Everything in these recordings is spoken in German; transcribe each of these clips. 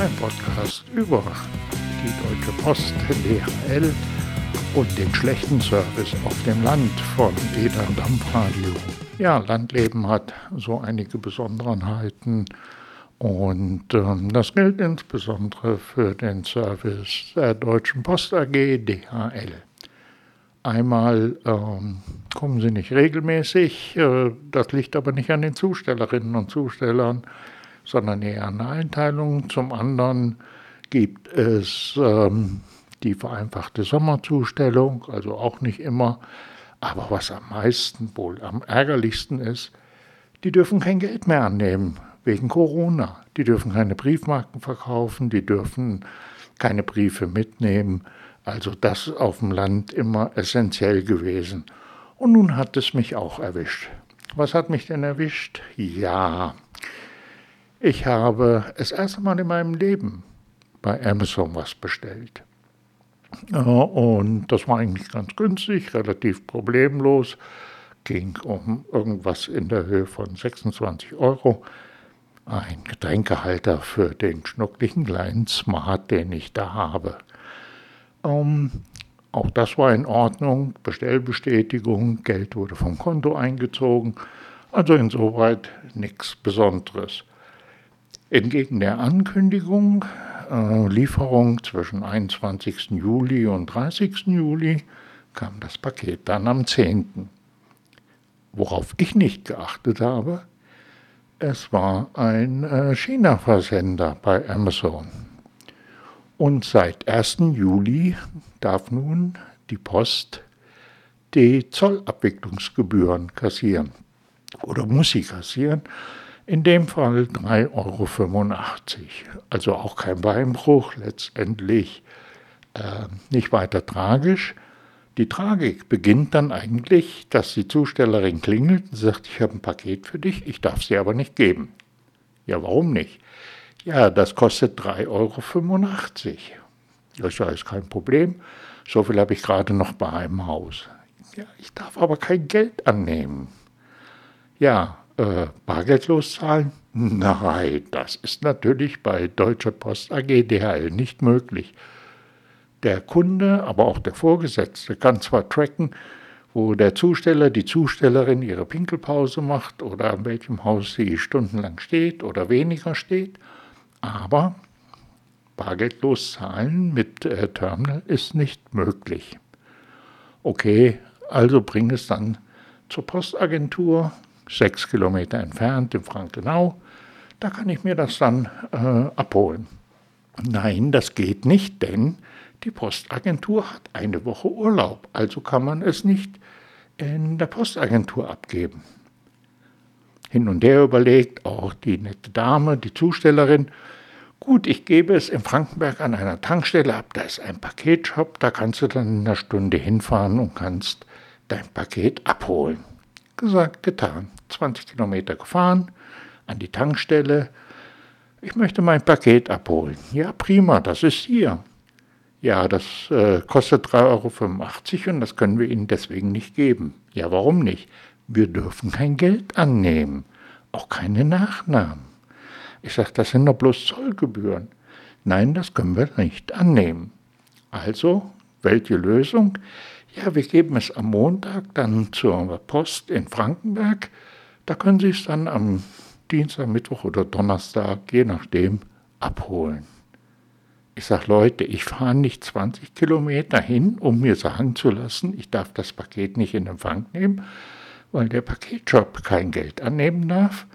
ein Podcast über die Deutsche Post, DHL und den schlechten Service auf dem Land von Eder Dampfradio. Ja, Landleben hat so einige Besonderheiten und ähm, das gilt insbesondere für den Service der Deutschen Post AG DHL. Einmal ähm, kommen sie nicht regelmäßig, äh, das liegt aber nicht an den Zustellerinnen und Zustellern, sondern eher der Einteilung. Zum anderen gibt es ähm, die vereinfachte Sommerzustellung, also auch nicht immer. Aber was am meisten, wohl am ärgerlichsten ist, die dürfen kein Geld mehr annehmen wegen Corona. Die dürfen keine Briefmarken verkaufen, die dürfen keine Briefe mitnehmen. Also das auf dem Land immer essentiell gewesen. Und nun hat es mich auch erwischt. Was hat mich denn erwischt? Ja, ich habe das erste Mal in meinem Leben bei Amazon was bestellt. Und das war eigentlich ganz günstig, relativ problemlos. Ging um irgendwas in der Höhe von 26 Euro. Ein Getränkehalter für den schnucklichen kleinen Smart, den ich da habe. Ähm, auch das war in Ordnung. Bestellbestätigung, Geld wurde vom Konto eingezogen. Also insoweit nichts Besonderes. Entgegen der Ankündigung äh, Lieferung zwischen 21. Juli und 30. Juli kam das Paket dann am 10. Worauf ich nicht geachtet habe, es war ein äh, China-Versender bei Amazon. Und seit 1. Juli darf nun die Post die Zollabwicklungsgebühren kassieren oder muss sie kassieren. In dem Fall 3,85 Euro. Also auch kein Beinbruch, letztendlich äh, nicht weiter tragisch. Die Tragik beginnt dann eigentlich, dass die Zustellerin klingelt und sagt, ich habe ein Paket für dich, ich darf sie aber nicht geben. Ja, warum nicht? Ja, das kostet 3,85 Euro. Das ist kein Problem. So viel habe ich gerade noch bei einem Haus. Ja, ich darf aber kein Geld annehmen. Ja, äh, bargeldlos zahlen? Nein, das ist natürlich bei Deutsche Post AG DHL nicht möglich. Der Kunde, aber auch der Vorgesetzte kann zwar tracken, wo der Zusteller, die Zustellerin ihre Pinkelpause macht oder an welchem Haus sie stundenlang steht oder weniger steht, aber bargeldlos zahlen mit äh, Terminal ist nicht möglich. Okay, also bring es dann zur Postagentur, sechs Kilometer entfernt in Frankenau. Da kann ich mir das dann äh, abholen. Nein, das geht nicht, denn die Postagentur hat eine Woche Urlaub, also kann man es nicht in der Postagentur abgeben. Hin und her überlegt auch die nette Dame, die Zustellerin, gut, ich gebe es in Frankenberg an einer Tankstelle ab, da ist ein Paketshop, da kannst du dann in einer Stunde hinfahren und kannst dein Paket abholen. Gesagt, getan. 20 Kilometer gefahren, an die Tankstelle. Ich möchte mein Paket abholen. Ja, prima, das ist hier. Ja, das äh, kostet 3,85 Euro und das können wir Ihnen deswegen nicht geben. Ja, warum nicht? Wir dürfen kein Geld annehmen, auch keine Nachnamen. Ich sage, das sind doch bloß Zollgebühren. Nein, das können wir nicht annehmen. Also, welche Lösung? Ja, wir geben es am Montag dann zur Post in Frankenberg. Da können Sie es dann am Dienstag, Mittwoch oder Donnerstag, je nachdem, abholen. Ich sage, Leute, ich fahre nicht 20 Kilometer hin, um mir sagen zu lassen, ich darf das Paket nicht in Empfang nehmen, weil der Paketshop kein Geld annehmen darf.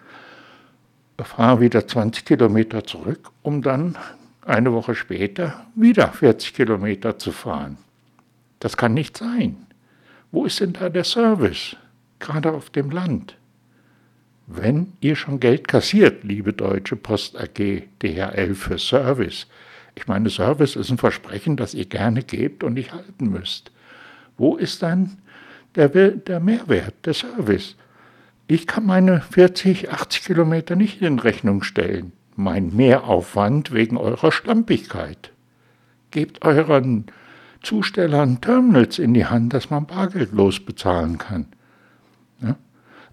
Ich fahre wieder 20 Kilometer zurück, um dann eine Woche später wieder 40 Kilometer zu fahren. Das kann nicht sein. Wo ist denn da der Service? Gerade auf dem Land. Wenn ihr schon Geld kassiert, liebe Deutsche Post AG, DHL für Service, ich meine, Service ist ein Versprechen, das ihr gerne gebt und nicht halten müsst. Wo ist dann der, der Mehrwert, der Service? Ich kann meine 40, 80 Kilometer nicht in Rechnung stellen. Mein Mehraufwand wegen eurer Schlampigkeit. Gebt euren Zustellern Terminals in die Hand, dass man bargeldlos bezahlen kann. Ja?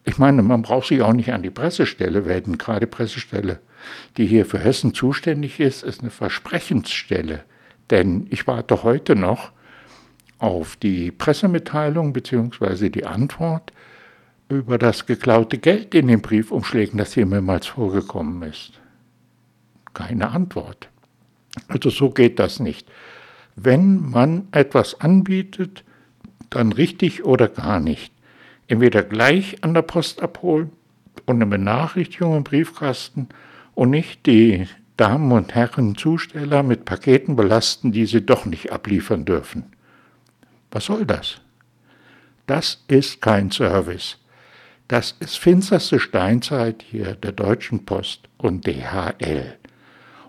Ich meine, man braucht sich auch nicht an die Pressestelle wenden, gerade Pressestelle die hier für Hessen zuständig ist, ist eine Versprechensstelle. Denn ich warte heute noch auf die Pressemitteilung bzw. die Antwort über das geklaute Geld in den Briefumschlägen, das hier mehrmals vorgekommen ist. Keine Antwort. Also so geht das nicht. Wenn man etwas anbietet, dann richtig oder gar nicht. Entweder gleich an der Post abholen und eine Benachrichtigung im Briefkasten und nicht die Damen und Herren Zusteller mit Paketen belasten, die sie doch nicht abliefern dürfen. Was soll das? Das ist kein Service. Das ist finsterste Steinzeit hier der Deutschen Post und DHL.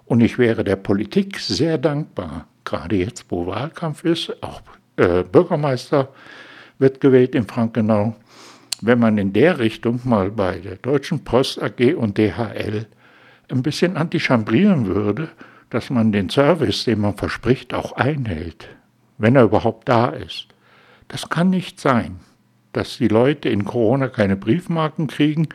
Und ich wäre der Politik sehr dankbar, gerade jetzt, wo Wahlkampf ist, auch äh, Bürgermeister wird gewählt in Frankenau, wenn man in der Richtung mal bei der Deutschen Post AG und DHL ein bisschen antichambrieren würde, dass man den Service, den man verspricht, auch einhält, wenn er überhaupt da ist. Das kann nicht sein, dass die Leute in Corona keine Briefmarken kriegen,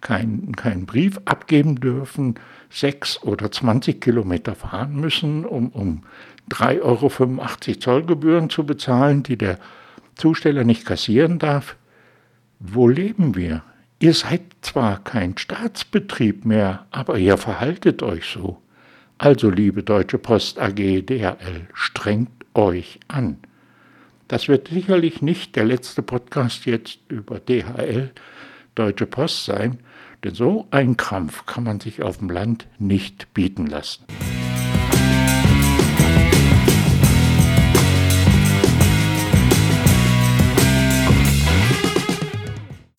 keinen kein Brief abgeben dürfen, sechs oder zwanzig Kilometer fahren müssen, um, um 3,85 Euro Zollgebühren zu bezahlen, die der Zusteller nicht kassieren darf. Wo leben wir? Ihr seid zwar kein Staatsbetrieb mehr, aber ihr verhaltet euch so. Also, liebe Deutsche Post AG DHL, strengt euch an. Das wird sicherlich nicht der letzte Podcast jetzt über DHL, Deutsche Post sein, denn so ein Krampf kann man sich auf dem Land nicht bieten lassen.